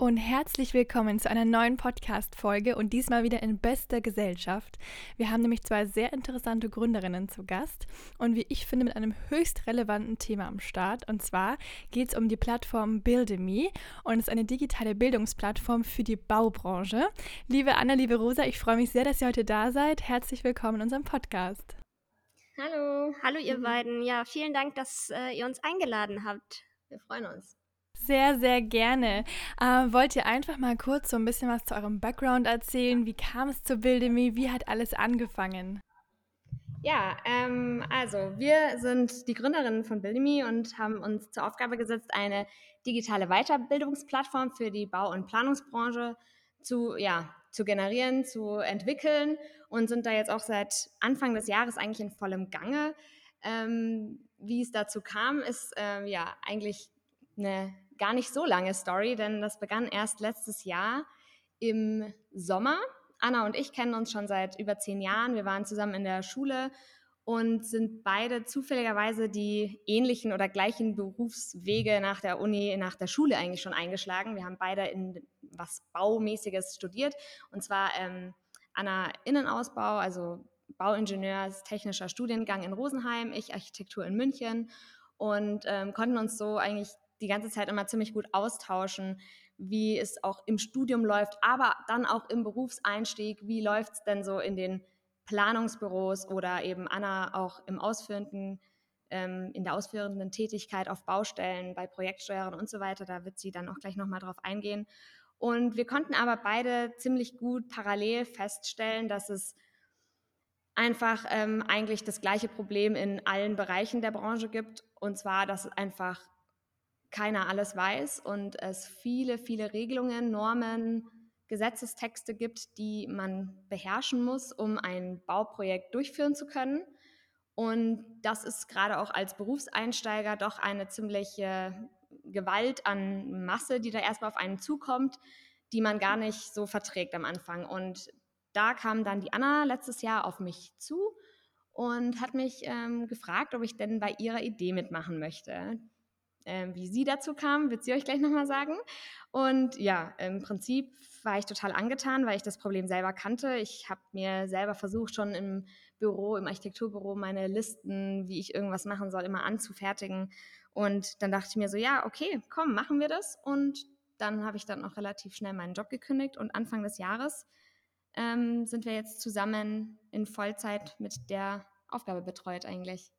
Und herzlich willkommen zu einer neuen Podcast-Folge und diesmal wieder in bester Gesellschaft. Wir haben nämlich zwei sehr interessante Gründerinnen zu Gast und wie ich finde, mit einem höchst relevanten Thema am Start. Und zwar geht es um die Plattform Buildemy und es ist eine digitale Bildungsplattform für die Baubranche. Liebe Anna, liebe Rosa, ich freue mich sehr, dass ihr heute da seid. Herzlich willkommen in unserem Podcast. Hallo. Hallo, ihr beiden. Ja, vielen Dank, dass äh, ihr uns eingeladen habt. Wir freuen uns. Sehr, sehr gerne. Äh, wollt ihr einfach mal kurz so ein bisschen was zu eurem Background erzählen? Wie kam es zu Buildemy? Wie hat alles angefangen? Ja, ähm, also wir sind die Gründerinnen von Buildemy und haben uns zur Aufgabe gesetzt, eine digitale Weiterbildungsplattform für die Bau- und Planungsbranche zu, ja, zu generieren, zu entwickeln und sind da jetzt auch seit Anfang des Jahres eigentlich in vollem Gange. Ähm, wie es dazu kam, ist äh, ja eigentlich eine gar nicht so lange Story, denn das begann erst letztes Jahr im Sommer. Anna und ich kennen uns schon seit über zehn Jahren. Wir waren zusammen in der Schule und sind beide zufälligerweise die ähnlichen oder gleichen Berufswege nach der Uni, nach der Schule eigentlich schon eingeschlagen. Wir haben beide in was Baumäßiges studiert und zwar ähm, Anna Innenausbau, also Bauingenieurs technischer Studiengang in Rosenheim, ich Architektur in München und ähm, konnten uns so eigentlich die ganze Zeit immer ziemlich gut austauschen, wie es auch im Studium läuft, aber dann auch im Berufseinstieg, wie läuft es denn so in den Planungsbüros oder eben Anna auch im ausführenden, ähm, in der ausführenden Tätigkeit auf Baustellen, bei Projektsteuern und so weiter. Da wird sie dann auch gleich nochmal drauf eingehen. Und wir konnten aber beide ziemlich gut parallel feststellen, dass es einfach ähm, eigentlich das gleiche Problem in allen Bereichen der Branche gibt. Und zwar, dass einfach keiner alles weiß und es viele, viele Regelungen, Normen, Gesetzestexte gibt, die man beherrschen muss, um ein Bauprojekt durchführen zu können. Und das ist gerade auch als Berufseinsteiger doch eine ziemliche Gewalt an Masse, die da erstmal auf einen zukommt, die man gar nicht so verträgt am Anfang. Und da kam dann die Anna letztes Jahr auf mich zu und hat mich ähm, gefragt, ob ich denn bei ihrer Idee mitmachen möchte. Ähm, wie sie dazu kam, wird sie euch gleich nochmal sagen. Und ja, im Prinzip war ich total angetan, weil ich das Problem selber kannte. Ich habe mir selber versucht, schon im Büro, im Architekturbüro, meine Listen, wie ich irgendwas machen soll, immer anzufertigen. Und dann dachte ich mir so, ja, okay, komm, machen wir das. Und dann habe ich dann auch relativ schnell meinen Job gekündigt und Anfang des Jahres ähm, sind wir jetzt zusammen in Vollzeit mit der Aufgabe betreut eigentlich.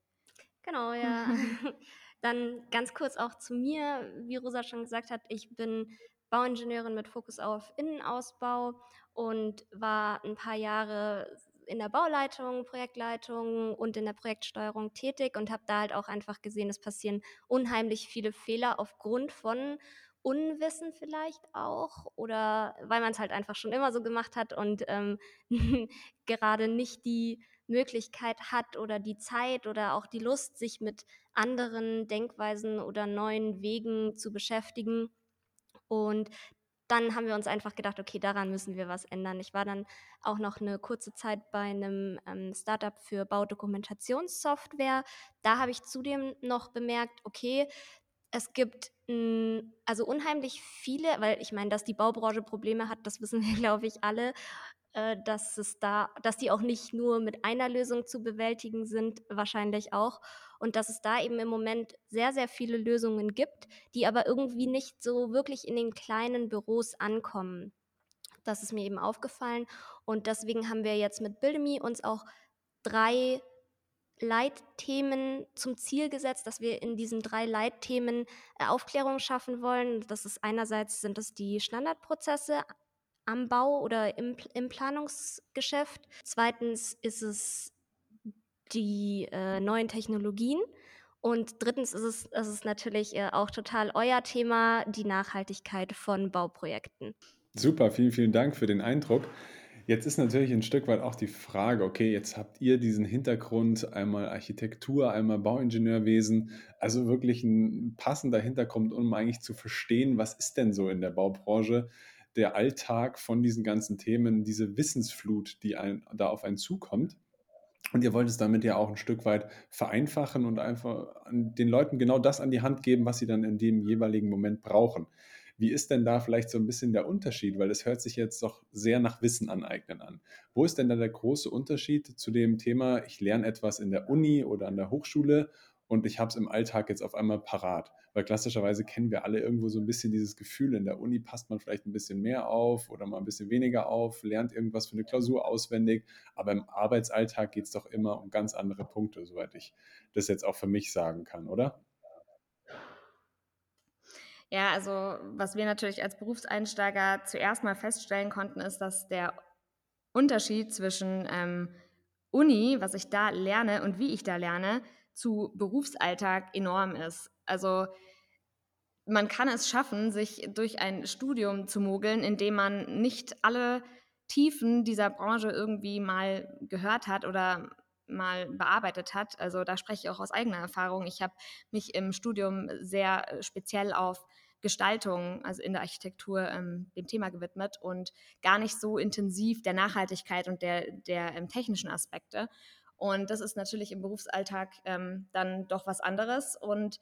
Genau, ja. Dann ganz kurz auch zu mir, wie Rosa schon gesagt hat, ich bin Bauingenieurin mit Fokus auf Innenausbau und war ein paar Jahre in der Bauleitung, Projektleitung und in der Projektsteuerung tätig und habe da halt auch einfach gesehen, es passieren unheimlich viele Fehler aufgrund von Unwissen vielleicht auch oder weil man es halt einfach schon immer so gemacht hat und ähm, gerade nicht die Möglichkeit hat oder die Zeit oder auch die Lust, sich mit anderen Denkweisen oder neuen Wegen zu beschäftigen. Und dann haben wir uns einfach gedacht, okay, daran müssen wir was ändern. Ich war dann auch noch eine kurze Zeit bei einem ähm, Startup für Baudokumentationssoftware. Da habe ich zudem noch bemerkt, okay, es gibt mh, also unheimlich viele, weil ich meine, dass die Baubranche Probleme hat, das wissen wir, glaube ich, alle. Äh, dass es da, dass die auch nicht nur mit einer Lösung zu bewältigen sind, wahrscheinlich auch. Und dass es da eben im Moment sehr, sehr viele Lösungen gibt, die aber irgendwie nicht so wirklich in den kleinen Büros ankommen. Das ist mir eben aufgefallen. Und deswegen haben wir jetzt mit Buildemy uns auch drei Leitthemen zum Ziel gesetzt, dass wir in diesen drei Leitthemen äh, Aufklärung schaffen wollen. Das ist einerseits sind es die Standardprozesse, am Bau oder im, im Planungsgeschäft. Zweitens ist es die äh, neuen Technologien. Und drittens ist es, ist natürlich äh, auch total euer Thema, die Nachhaltigkeit von Bauprojekten. Super, vielen, vielen Dank für den Eindruck. Jetzt ist natürlich ein Stück weit auch die Frage, okay, jetzt habt ihr diesen Hintergrund, einmal Architektur, einmal Bauingenieurwesen, also wirklich ein passender Hintergrund, um eigentlich zu verstehen, was ist denn so in der Baubranche der Alltag von diesen ganzen Themen, diese Wissensflut, die ein, da auf einen zukommt. Und ihr wollt es damit ja auch ein Stück weit vereinfachen und einfach den Leuten genau das an die Hand geben, was sie dann in dem jeweiligen Moment brauchen. Wie ist denn da vielleicht so ein bisschen der Unterschied? Weil es hört sich jetzt doch sehr nach Wissen aneignen an. Wo ist denn da der große Unterschied zu dem Thema, ich lerne etwas in der Uni oder an der Hochschule und ich habe es im Alltag jetzt auf einmal parat? Weil klassischerweise kennen wir alle irgendwo so ein bisschen dieses Gefühl, in der Uni passt man vielleicht ein bisschen mehr auf oder mal ein bisschen weniger auf, lernt irgendwas für eine Klausur auswendig, aber im Arbeitsalltag geht es doch immer um ganz andere Punkte, soweit ich das jetzt auch für mich sagen kann, oder? Ja, also was wir natürlich als Berufseinsteiger zuerst mal feststellen konnten, ist, dass der Unterschied zwischen ähm, Uni, was ich da lerne und wie ich da lerne, zu Berufsalltag enorm ist. Also man kann es schaffen, sich durch ein Studium zu mogeln, indem man nicht alle Tiefen dieser Branche irgendwie mal gehört hat oder mal bearbeitet hat. Also da spreche ich auch aus eigener Erfahrung. Ich habe mich im Studium sehr äh, speziell auf Gestaltung, also in der Architektur, ähm, dem Thema gewidmet und gar nicht so intensiv der Nachhaltigkeit und der, der ähm, technischen Aspekte. Und das ist natürlich im Berufsalltag ähm, dann doch was anderes. Und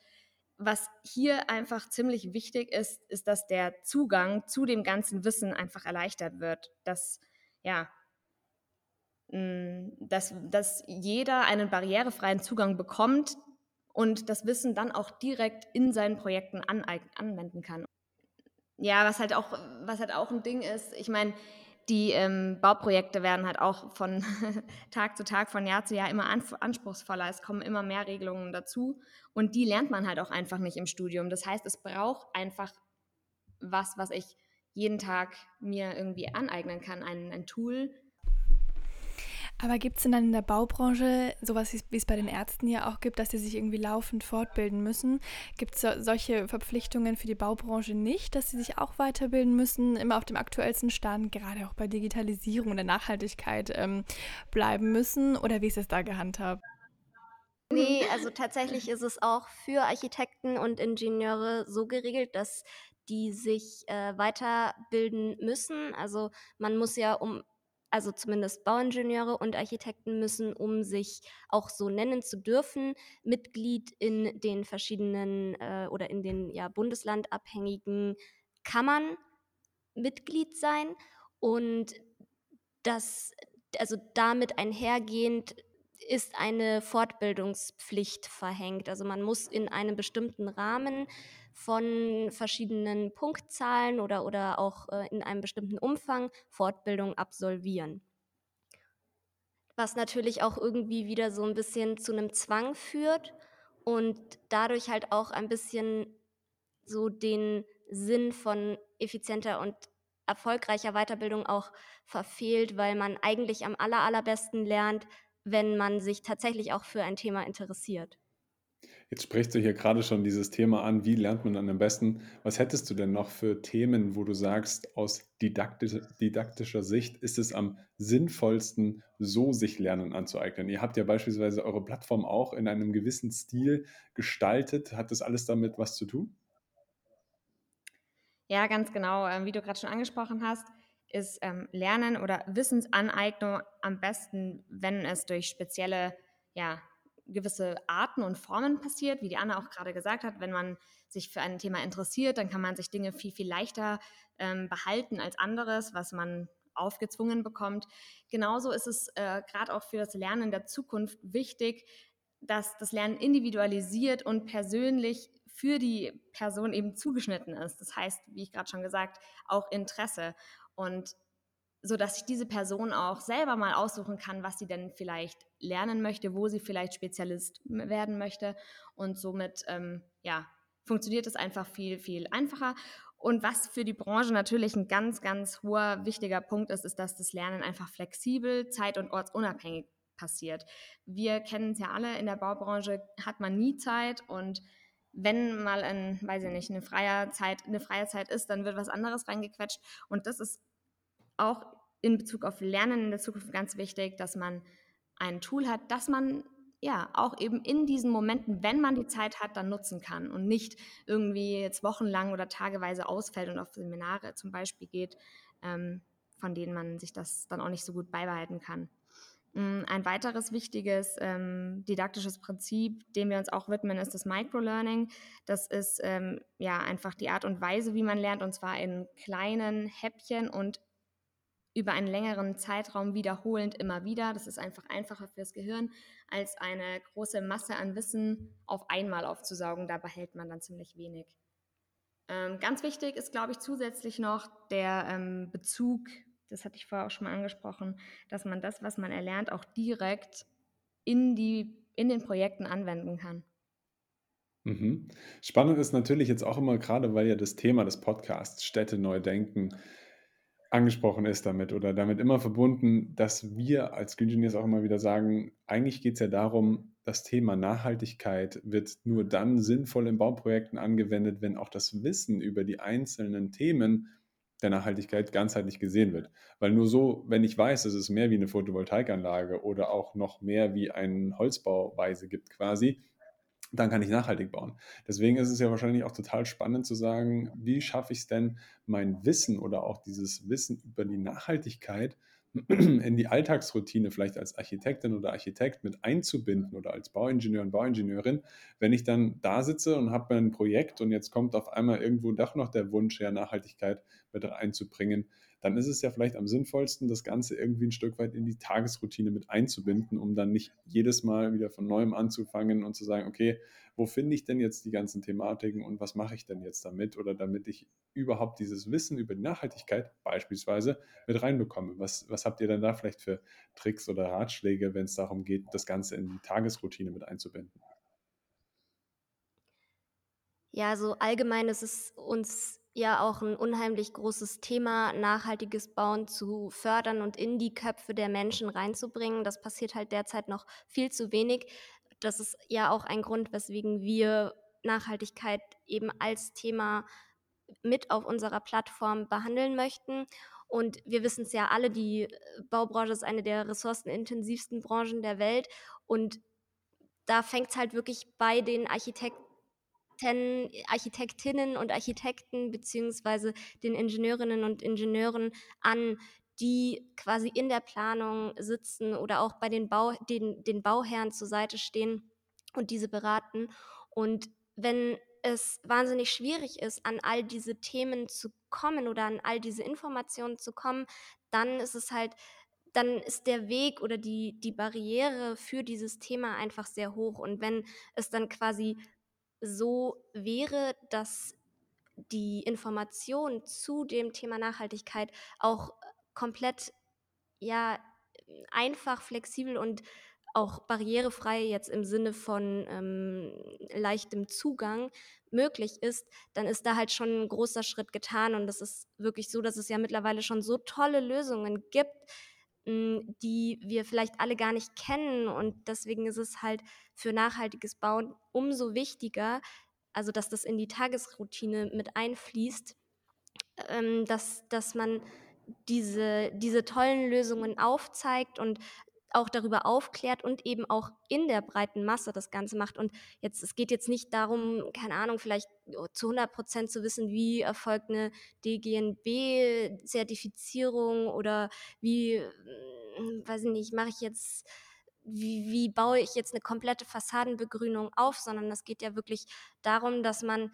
was hier einfach ziemlich wichtig ist, ist, dass der Zugang zu dem ganzen Wissen einfach erleichtert wird. Dass, ja, dass, dass jeder einen barrierefreien Zugang bekommt und das Wissen dann auch direkt in seinen Projekten anwenden kann. Ja, was halt auch, was halt auch ein Ding ist, ich meine, die ähm, Bauprojekte werden halt auch von Tag zu Tag, von Jahr zu Jahr immer anspruchsvoller. Es kommen immer mehr Regelungen dazu und die lernt man halt auch einfach nicht im Studium. Das heißt, es braucht einfach was, was ich jeden Tag mir irgendwie aneignen kann, ein, ein Tool, aber gibt es denn dann in der Baubranche sowas, wie es bei den Ärzten ja auch gibt, dass sie sich irgendwie laufend fortbilden müssen? Gibt es so, solche Verpflichtungen für die Baubranche nicht, dass sie sich auch weiterbilden müssen, immer auf dem aktuellsten Stand, gerade auch bei Digitalisierung und der Nachhaltigkeit ähm, bleiben müssen? Oder wie ist es da gehandhabt? Nee, also tatsächlich ist es auch für Architekten und Ingenieure so geregelt, dass die sich äh, weiterbilden müssen. Also man muss ja, um also zumindest Bauingenieure und Architekten müssen, um sich auch so nennen zu dürfen, Mitglied in den verschiedenen äh, oder in den ja, bundeslandabhängigen Kammern Mitglied sein. Und das, also damit einhergehend ist eine Fortbildungspflicht verhängt. Also man muss in einem bestimmten Rahmen von verschiedenen Punktzahlen oder, oder auch äh, in einem bestimmten Umfang Fortbildung absolvieren. Was natürlich auch irgendwie wieder so ein bisschen zu einem Zwang führt und dadurch halt auch ein bisschen so den Sinn von effizienter und erfolgreicher Weiterbildung auch verfehlt, weil man eigentlich am aller, allerbesten lernt, wenn man sich tatsächlich auch für ein Thema interessiert. Jetzt sprichst du hier gerade schon dieses Thema an, wie lernt man dann am besten? Was hättest du denn noch für Themen, wo du sagst, aus didaktisch, didaktischer Sicht ist es am sinnvollsten, so sich Lernen anzueignen? Ihr habt ja beispielsweise eure Plattform auch in einem gewissen Stil gestaltet. Hat das alles damit was zu tun? Ja, ganz genau. Ähm, wie du gerade schon angesprochen hast, ist ähm, Lernen oder Wissensaneignung am besten, wenn es durch spezielle ja, gewisse Arten und Formen passiert, wie die Anna auch gerade gesagt hat. Wenn man sich für ein Thema interessiert, dann kann man sich Dinge viel, viel leichter ähm, behalten als anderes, was man aufgezwungen bekommt. Genauso ist es äh, gerade auch für das Lernen der Zukunft wichtig, dass das Lernen individualisiert und persönlich für die Person eben zugeschnitten ist. Das heißt, wie ich gerade schon gesagt, auch Interesse. Und so dass sich diese Person auch selber mal aussuchen kann, was sie denn vielleicht lernen möchte, wo sie vielleicht Spezialist werden möchte. Und somit, ähm, ja, funktioniert es einfach viel, viel einfacher. Und was für die Branche natürlich ein ganz, ganz hoher, wichtiger Punkt ist, ist, dass das Lernen einfach flexibel, zeit- und ortsunabhängig passiert. Wir kennen es ja alle, in der Baubranche hat man nie Zeit und wenn mal ein, weiß ich nicht, eine freie Zeit, eine freie Zeit ist, dann wird was anderes reingequetscht. Und das ist auch in Bezug auf Lernen in der Zukunft ganz wichtig, dass man ein Tool hat, das man ja auch eben in diesen Momenten, wenn man die Zeit hat, dann nutzen kann und nicht irgendwie jetzt wochenlang oder tageweise ausfällt und auf Seminare zum Beispiel geht, ähm, von denen man sich das dann auch nicht so gut beibehalten kann. Mm, ein weiteres wichtiges ähm, didaktisches Prinzip, dem wir uns auch widmen, ist das Microlearning. Das ist ähm, ja einfach die Art und Weise, wie man lernt, und zwar in kleinen Häppchen und über einen längeren Zeitraum wiederholend immer wieder. Das ist einfach einfacher fürs Gehirn, als eine große Masse an Wissen auf einmal aufzusaugen. Da behält man dann ziemlich wenig. Ähm, ganz wichtig ist, glaube ich, zusätzlich noch der ähm, Bezug, das hatte ich vorher auch schon mal angesprochen, dass man das, was man erlernt, auch direkt in, die, in den Projekten anwenden kann. Mhm. Spannend ist natürlich jetzt auch immer gerade, weil ja das Thema des Podcasts Städte neu denken angesprochen ist damit oder damit immer verbunden, dass wir als Green Engineers auch immer wieder sagen, eigentlich geht es ja darum, das Thema Nachhaltigkeit wird nur dann sinnvoll in Bauprojekten angewendet, wenn auch das Wissen über die einzelnen Themen der Nachhaltigkeit ganzheitlich gesehen wird. Weil nur so, wenn ich weiß, dass es mehr wie eine Photovoltaikanlage oder auch noch mehr wie eine Holzbauweise gibt quasi, dann kann ich nachhaltig bauen. Deswegen ist es ja wahrscheinlich auch total spannend zu sagen, wie schaffe ich es denn, mein Wissen oder auch dieses Wissen über die Nachhaltigkeit in die Alltagsroutine vielleicht als Architektin oder Architekt mit einzubinden oder als Bauingenieur und Bauingenieurin, wenn ich dann da sitze und habe ein Projekt und jetzt kommt auf einmal irgendwo doch noch der Wunsch, ja Nachhaltigkeit mit einzubringen, dann ist es ja vielleicht am sinnvollsten, das Ganze irgendwie ein Stück weit in die Tagesroutine mit einzubinden, um dann nicht jedes Mal wieder von neuem anzufangen und zu sagen, okay, wo finde ich denn jetzt die ganzen Thematiken und was mache ich denn jetzt damit oder damit ich überhaupt dieses Wissen über die Nachhaltigkeit beispielsweise mit reinbekomme. Was, was habt ihr denn da vielleicht für Tricks oder Ratschläge, wenn es darum geht, das Ganze in die Tagesroutine mit einzubinden? Ja, so allgemein ist es uns ja auch ein unheimlich großes Thema, nachhaltiges Bauen zu fördern und in die Köpfe der Menschen reinzubringen. Das passiert halt derzeit noch viel zu wenig. Das ist ja auch ein Grund, weswegen wir Nachhaltigkeit eben als Thema mit auf unserer Plattform behandeln möchten. Und wir wissen es ja alle, die äh, Baubranche ist eine der ressourcenintensivsten Branchen der Welt. Und da fängt es halt wirklich bei den Architekten Architekten, Architektinnen und Architekten beziehungsweise den Ingenieurinnen und Ingenieuren an, die quasi in der Planung sitzen oder auch bei den, Bau, den, den Bauherren zur Seite stehen und diese beraten. Und wenn es wahnsinnig schwierig ist, an all diese Themen zu kommen oder an all diese Informationen zu kommen, dann ist es halt, dann ist der Weg oder die, die Barriere für dieses Thema einfach sehr hoch. Und wenn es dann quasi so wäre, dass die Information zu dem Thema Nachhaltigkeit auch komplett ja einfach, flexibel und auch barrierefrei jetzt im Sinne von ähm, leichtem Zugang möglich ist, dann ist da halt schon ein großer Schritt getan. Und es ist wirklich so, dass es ja mittlerweile schon so tolle Lösungen gibt, die wir vielleicht alle gar nicht kennen. Und deswegen ist es halt für nachhaltiges Bauen umso wichtiger, also dass das in die Tagesroutine mit einfließt, ähm, dass, dass man diese, diese tollen Lösungen aufzeigt und auch darüber aufklärt und eben auch in der breiten Masse das Ganze macht. Und jetzt, es geht jetzt nicht darum, keine Ahnung, vielleicht zu 100 Prozent zu wissen, wie erfolgt eine DGNB-Zertifizierung oder wie, hm, weiß ich nicht, mache ich jetzt, wie, wie baue ich jetzt eine komplette Fassadenbegrünung auf, sondern es geht ja wirklich darum, dass man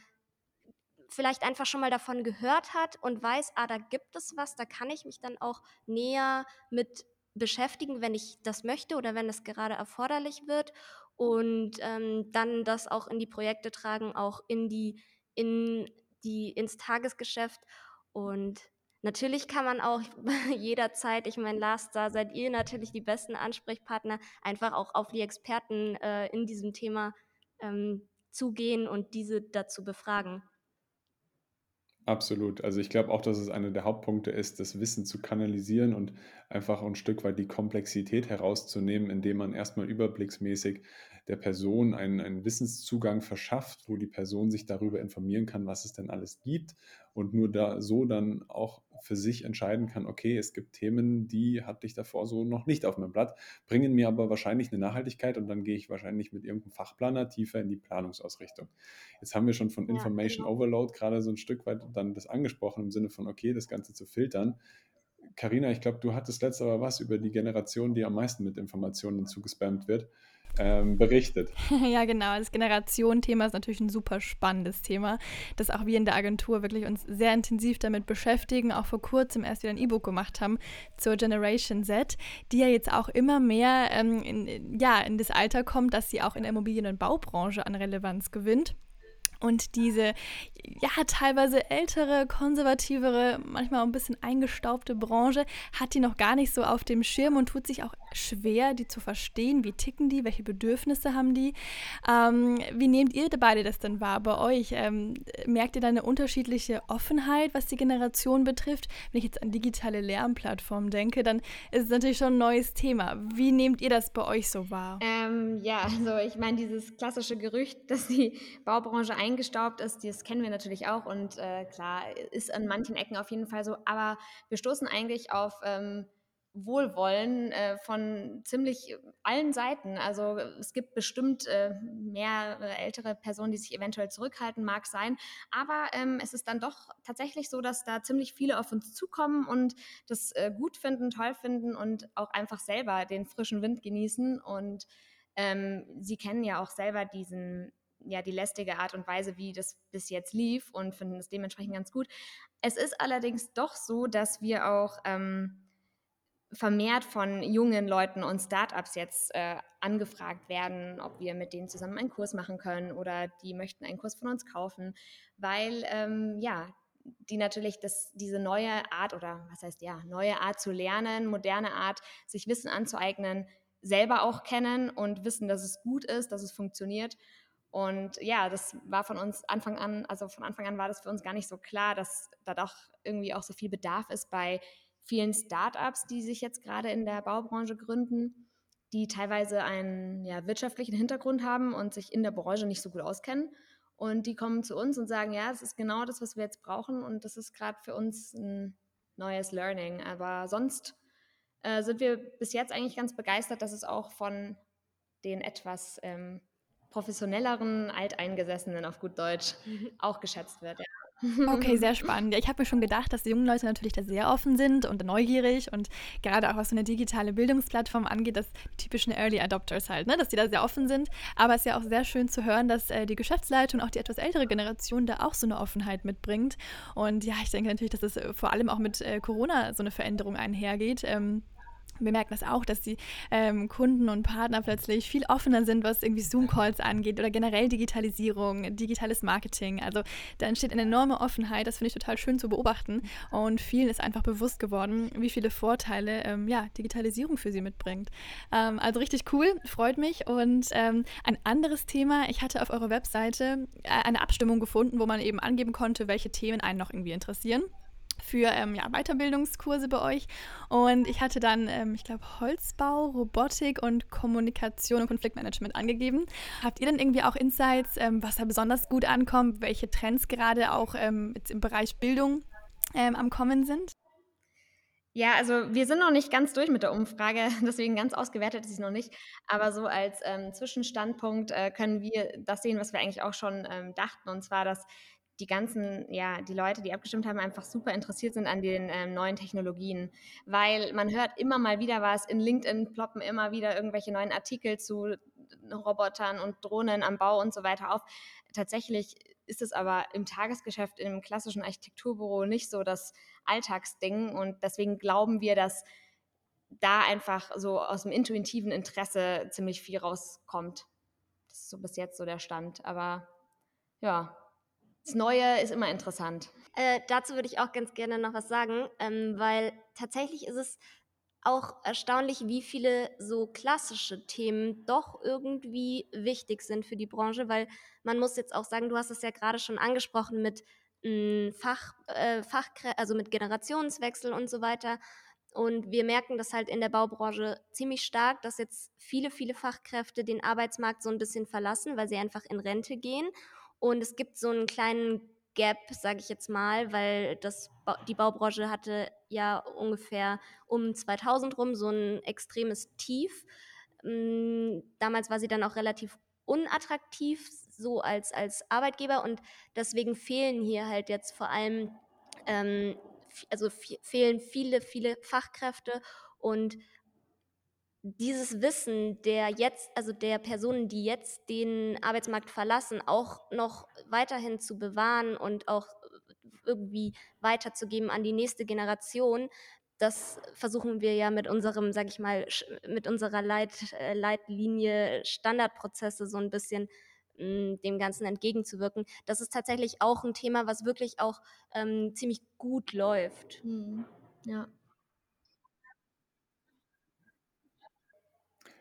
vielleicht einfach schon mal davon gehört hat und weiß, ah, da gibt es was, da kann ich mich dann auch näher mit beschäftigen, wenn ich das möchte oder wenn es gerade erforderlich wird und ähm, dann das auch in die Projekte tragen, auch in die, in die, ins Tagesgeschäft und Natürlich kann man auch jederzeit, ich meine, Lars, da seid ihr natürlich die besten Ansprechpartner, einfach auch auf die Experten äh, in diesem Thema ähm, zugehen und diese dazu befragen. Absolut. Also ich glaube auch, dass es einer der Hauptpunkte ist, das Wissen zu kanalisieren und einfach ein Stück weit die Komplexität herauszunehmen, indem man erstmal überblicksmäßig der Person einen, einen Wissenszugang verschafft, wo die Person sich darüber informieren kann, was es denn alles gibt und nur da so dann auch für sich entscheiden kann, okay, es gibt Themen, die hatte ich davor so noch nicht auf meinem Blatt, bringen mir aber wahrscheinlich eine Nachhaltigkeit und dann gehe ich wahrscheinlich mit irgendeinem Fachplaner tiefer in die Planungsausrichtung. Jetzt haben wir schon von Information genau. Overload gerade so ein Stück weit dann das angesprochen im Sinne von, okay, das Ganze zu filtern. Karina, ich glaube, du hattest letztes aber was über die Generation, die am meisten mit Informationen zugespammt wird ähm, berichtet. ja, genau. Das Generationenthema ist natürlich ein super spannendes Thema, das auch wir in der Agentur wirklich uns sehr intensiv damit beschäftigen, auch vor kurzem erst wieder ein E-Book gemacht haben zur Generation Z, die ja jetzt auch immer mehr ähm, in, ja, in das Alter kommt, dass sie auch in der Immobilien- und Baubranche an Relevanz gewinnt. Und diese, ja, teilweise ältere, konservativere, manchmal auch ein bisschen eingestaubte Branche hat die noch gar nicht so auf dem Schirm und tut sich auch schwer, die zu verstehen. Wie ticken die? Welche Bedürfnisse haben die? Ähm, wie nehmt ihr beide das denn wahr bei euch? Ähm, merkt ihr da eine unterschiedliche Offenheit, was die Generation betrifft? Wenn ich jetzt an digitale Lernplattformen denke, dann ist es natürlich schon ein neues Thema. Wie nehmt ihr das bei euch so wahr? Ähm, ja, also ich meine, dieses klassische Gerücht, dass die Baubranche eigentlich eingestaubt ist, das kennen wir natürlich auch und äh, klar, ist an manchen Ecken auf jeden Fall so, aber wir stoßen eigentlich auf ähm, Wohlwollen äh, von ziemlich allen Seiten. Also es gibt bestimmt äh, mehr ältere Personen, die sich eventuell zurückhalten, mag sein. Aber ähm, es ist dann doch tatsächlich so, dass da ziemlich viele auf uns zukommen und das äh, gut finden, toll finden und auch einfach selber den frischen Wind genießen. Und ähm, sie kennen ja auch selber diesen ja, die lästige Art und Weise, wie das bis jetzt lief und finden es dementsprechend ganz gut. Es ist allerdings doch so, dass wir auch ähm, vermehrt von jungen Leuten und Startups jetzt äh, angefragt werden, ob wir mit denen zusammen einen Kurs machen können oder die möchten einen Kurs von uns kaufen, weil ähm, ja, die natürlich das, diese neue Art oder was heißt ja, neue Art zu lernen, moderne Art, sich Wissen anzueignen, selber auch kennen und wissen, dass es gut ist, dass es funktioniert und ja, das war von uns Anfang an, also von Anfang an war das für uns gar nicht so klar, dass da doch irgendwie auch so viel Bedarf ist bei vielen Startups, die sich jetzt gerade in der Baubranche gründen, die teilweise einen ja, wirtschaftlichen Hintergrund haben und sich in der Branche nicht so gut auskennen. Und die kommen zu uns und sagen, ja, das ist genau das, was wir jetzt brauchen und das ist gerade für uns ein neues Learning. Aber sonst äh, sind wir bis jetzt eigentlich ganz begeistert, dass es auch von den etwas ähm, professionelleren Alteingesessenen auf gut Deutsch mhm. auch geschätzt wird. Ja. Okay, sehr spannend. Ja, ich habe mir schon gedacht, dass die jungen Leute natürlich da sehr offen sind und neugierig und gerade auch was so eine digitale Bildungsplattform angeht, das typischen Early Adopters halt, ne? dass die da sehr offen sind. Aber es ist ja auch sehr schön zu hören, dass äh, die Geschäftsleitung, auch die etwas ältere Generation, da auch so eine Offenheit mitbringt. Und ja, ich denke natürlich, dass es vor allem auch mit äh, Corona so eine Veränderung einhergeht. Ähm, wir merken das auch, dass die ähm, Kunden und Partner plötzlich viel offener sind, was irgendwie Zoom-Calls angeht oder generell Digitalisierung, digitales Marketing. Also da entsteht eine enorme Offenheit. Das finde ich total schön zu beobachten. Und vielen ist einfach bewusst geworden, wie viele Vorteile ähm, ja, Digitalisierung für sie mitbringt. Ähm, also richtig cool, freut mich. Und ähm, ein anderes Thema, ich hatte auf eurer Webseite äh, eine Abstimmung gefunden, wo man eben angeben konnte, welche Themen einen noch irgendwie interessieren für ähm, ja, Weiterbildungskurse bei euch. Und ich hatte dann, ähm, ich glaube, Holzbau, Robotik und Kommunikation und Konfliktmanagement angegeben. Habt ihr denn irgendwie auch Insights, ähm, was da besonders gut ankommt, welche Trends gerade auch ähm, im Bereich Bildung ähm, am Kommen sind? Ja, also wir sind noch nicht ganz durch mit der Umfrage, deswegen ganz ausgewertet ist sie noch nicht. Aber so als ähm, Zwischenstandpunkt äh, können wir das sehen, was wir eigentlich auch schon ähm, dachten, und zwar, dass die ganzen, ja, die Leute, die abgestimmt haben, einfach super interessiert sind an den ähm, neuen Technologien. Weil man hört immer mal wieder was, in LinkedIn ploppen immer wieder irgendwelche neuen Artikel zu Robotern und Drohnen am Bau und so weiter auf. Tatsächlich ist es aber im Tagesgeschäft, im klassischen Architekturbüro nicht so das Alltagsding. Und deswegen glauben wir, dass da einfach so aus dem intuitiven Interesse ziemlich viel rauskommt. Das ist so bis jetzt so der Stand. Aber ja, das Neue ist immer interessant. Äh, dazu würde ich auch ganz gerne noch was sagen, ähm, weil tatsächlich ist es auch erstaunlich, wie viele so klassische Themen doch irgendwie wichtig sind für die Branche, weil man muss jetzt auch sagen, du hast es ja gerade schon angesprochen mit mh, hm, Fach, äh, Fachkrä also mit Generationswechsel und so weiter. Und wir merken das halt in der Baubranche ziemlich stark, dass jetzt viele, viele Fachkräfte den Arbeitsmarkt so ein bisschen verlassen, weil sie einfach in Rente gehen. Und es gibt so einen kleinen Gap, sage ich jetzt mal, weil das, die Baubranche hatte ja ungefähr um 2000 rum so ein extremes Tief. Mm, damals war sie dann auch relativ unattraktiv, so als, als Arbeitgeber und deswegen fehlen hier halt jetzt vor allem, ähm, also fehlen viele, viele Fachkräfte und dieses Wissen der jetzt, also der Personen, die jetzt den Arbeitsmarkt verlassen, auch noch weiterhin zu bewahren und auch irgendwie weiterzugeben an die nächste Generation, das versuchen wir ja mit unserem, sag ich mal, mit unserer Leit, äh, Leitlinie Standardprozesse so ein bisschen mh, hm, dem Ganzen entgegenzuwirken. Das ist tatsächlich auch ein Thema, was wirklich auch ähm, ziemlich gut läuft. Mhm. Ja.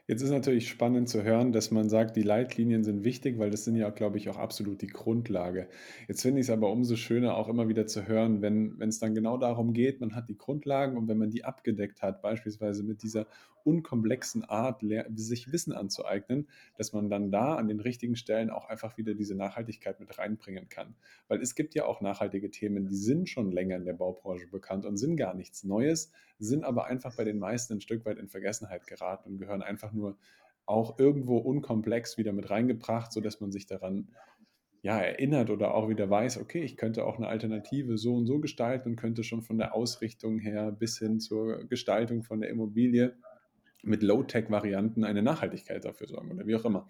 Jetzt ist natürlich spannend zu hören, dass man sagt, die Leitlinien sind wichtig, weil das sind ja, glaube ich, auch absolut die Grundlage. Jetzt finde ich es aber umso schöner, auch immer wieder zu hören, wenn es dann genau darum geht, man hat die Grundlagen und wenn man die abgedeckt hat, beispielsweise mit dieser unkomplexen Art, sich Wissen anzueignen, dass man dann da an den richtigen Stellen auch einfach wieder diese Nachhaltigkeit mit reinbringen kann. Weil es gibt ja auch nachhaltige Themen, die sind schon länger in der Baubranche bekannt und sind gar nichts Neues, sind aber einfach bei den meisten ein Stück weit in Vergessenheit geraten und gehören einfach nur auch irgendwo unkomplex wieder mit reingebracht, sodass man sich daran ja, erinnert oder auch wieder weiß, okay, ich könnte auch eine Alternative so und so gestalten und könnte schon von der Ausrichtung her bis hin zur Gestaltung von der Immobilie mit Low-Tech-Varianten eine Nachhaltigkeit dafür sorgen oder wie auch immer.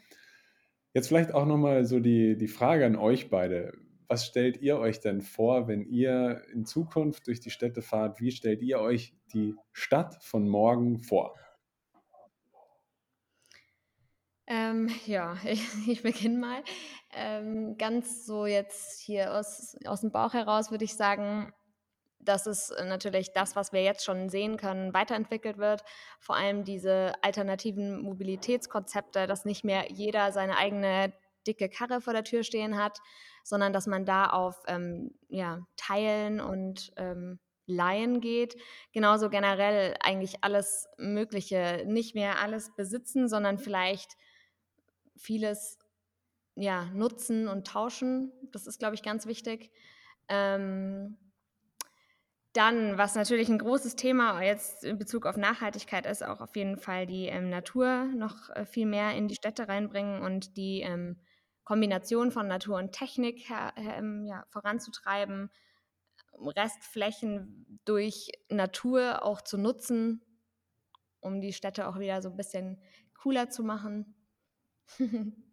Jetzt vielleicht auch nochmal so die, die Frage an euch beide. Was stellt ihr euch denn vor, wenn ihr in Zukunft durch die Städte fahrt? Wie stellt ihr euch die Stadt von morgen vor? Ähm, ja, ich, ich beginne mal. Ähm, ganz so jetzt hier aus, aus dem Bauch heraus würde ich sagen, dass es äh, natürlich das, was wir jetzt schon sehen können, weiterentwickelt wird. Vor allem diese alternativen Mobilitätskonzepte, dass nicht mehr jeder seine eigene dicke Karre vor der Tür stehen hat, sondern dass man da auf ähm, ja, Teilen und ähm, Leihen geht. Genauso generell eigentlich alles Mögliche. Nicht mehr alles besitzen, sondern vielleicht vieles ja, nutzen und tauschen. Das ist, glaube ich, ganz wichtig. Ähm, dann, was natürlich ein großes Thema jetzt in Bezug auf Nachhaltigkeit ist, auch auf jeden Fall die ähm, Natur noch äh, viel mehr in die Städte reinbringen und die ähm, Kombination von Natur und Technik ähm, ja, voranzutreiben, Restflächen durch Natur auch zu nutzen, um die Städte auch wieder so ein bisschen cooler zu machen.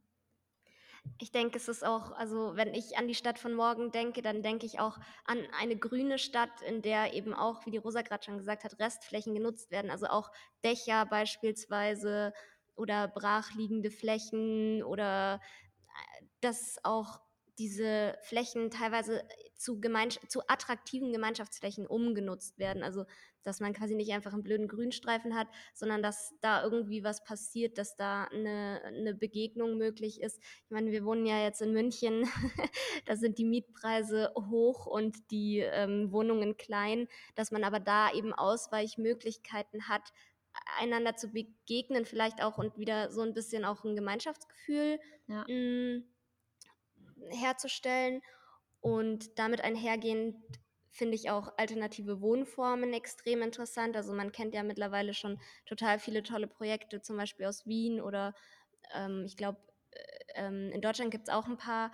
Ich denke, es ist auch, also wenn ich an die Stadt von morgen denke, dann denke ich auch an eine grüne Stadt, in der eben auch, wie die Rosa gerade schon gesagt hat, Restflächen genutzt werden. Also auch Dächer beispielsweise oder brachliegende Flächen oder äh, dass auch diese Flächen teilweise zu, zu attraktiven Gemeinschaftsflächen umgenutzt werden. Also dass man quasi nicht einfach einen blöden Grünstreifen hat, sondern dass da irgendwie was passiert, dass da eine, eine Begegnung möglich ist. Ich meine, wir wohnen ja jetzt in München, da sind die Mietpreise hoch und die ähm, Wohnungen klein, dass man aber da eben Ausweichmöglichkeiten hat, einander zu begegnen, vielleicht auch und wieder so ein bisschen auch ein Gemeinschaftsgefühl ja. mh, mm, herzustellen und damit einhergehend finde ich auch alternative Wohnformen extrem interessant. Also man kennt ja mittlerweile schon total viele tolle Projekte, zum Beispiel aus Wien oder ähm, ich glaube, äh, ähm, in Deutschland gibt es auch ein paar,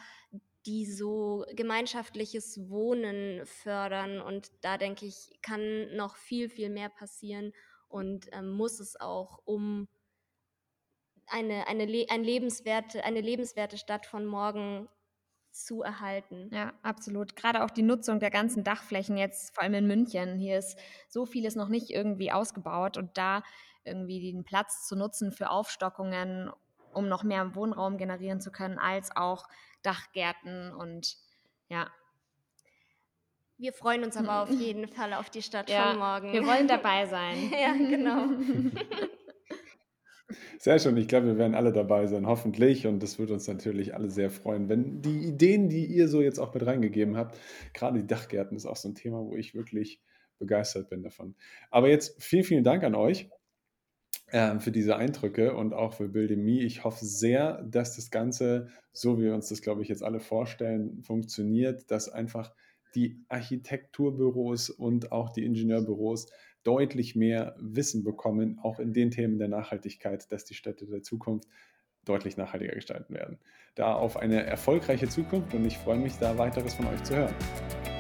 die so gemeinschaftliches Wohnen fördern. Und da denke ich, kann noch viel, viel mehr passieren und ähm, muss es auch, um eine, eine, ein lebenswerte, eine lebenswerte Stadt von morgen zu erhalten. Ja, absolut. Gerade auch die Nutzung der ganzen Dachflächen jetzt, vor allem in München. Hier ist so vieles noch nicht irgendwie ausgebaut und da irgendwie den Platz zu nutzen für Aufstockungen, um noch mehr Wohnraum generieren zu können, als auch Dachgärten und ja. Wir freuen uns aber auf jeden Fall auf die Stadt ja, von morgen. Wir wollen dabei sein. ja, genau. Sehr schön. Ich glaube, wir werden alle dabei sein, hoffentlich. Und das würde uns natürlich alle sehr freuen, wenn die Ideen, die ihr so jetzt auch mit reingegeben habt, gerade die Dachgärten ist auch so ein Thema, wo ich wirklich begeistert bin davon. Aber jetzt vielen, vielen Dank an euch äh, für diese Eindrücke und auch für Building Ich hoffe sehr, dass das Ganze, so wie wir uns das, glaube ich, jetzt alle vorstellen, funktioniert, dass einfach die Architekturbüros und auch die Ingenieurbüros deutlich mehr Wissen bekommen, auch in den Themen der Nachhaltigkeit, dass die Städte der Zukunft deutlich nachhaltiger gestalten werden. Da auf eine erfolgreiche Zukunft und ich freue mich, da weiteres von euch zu hören.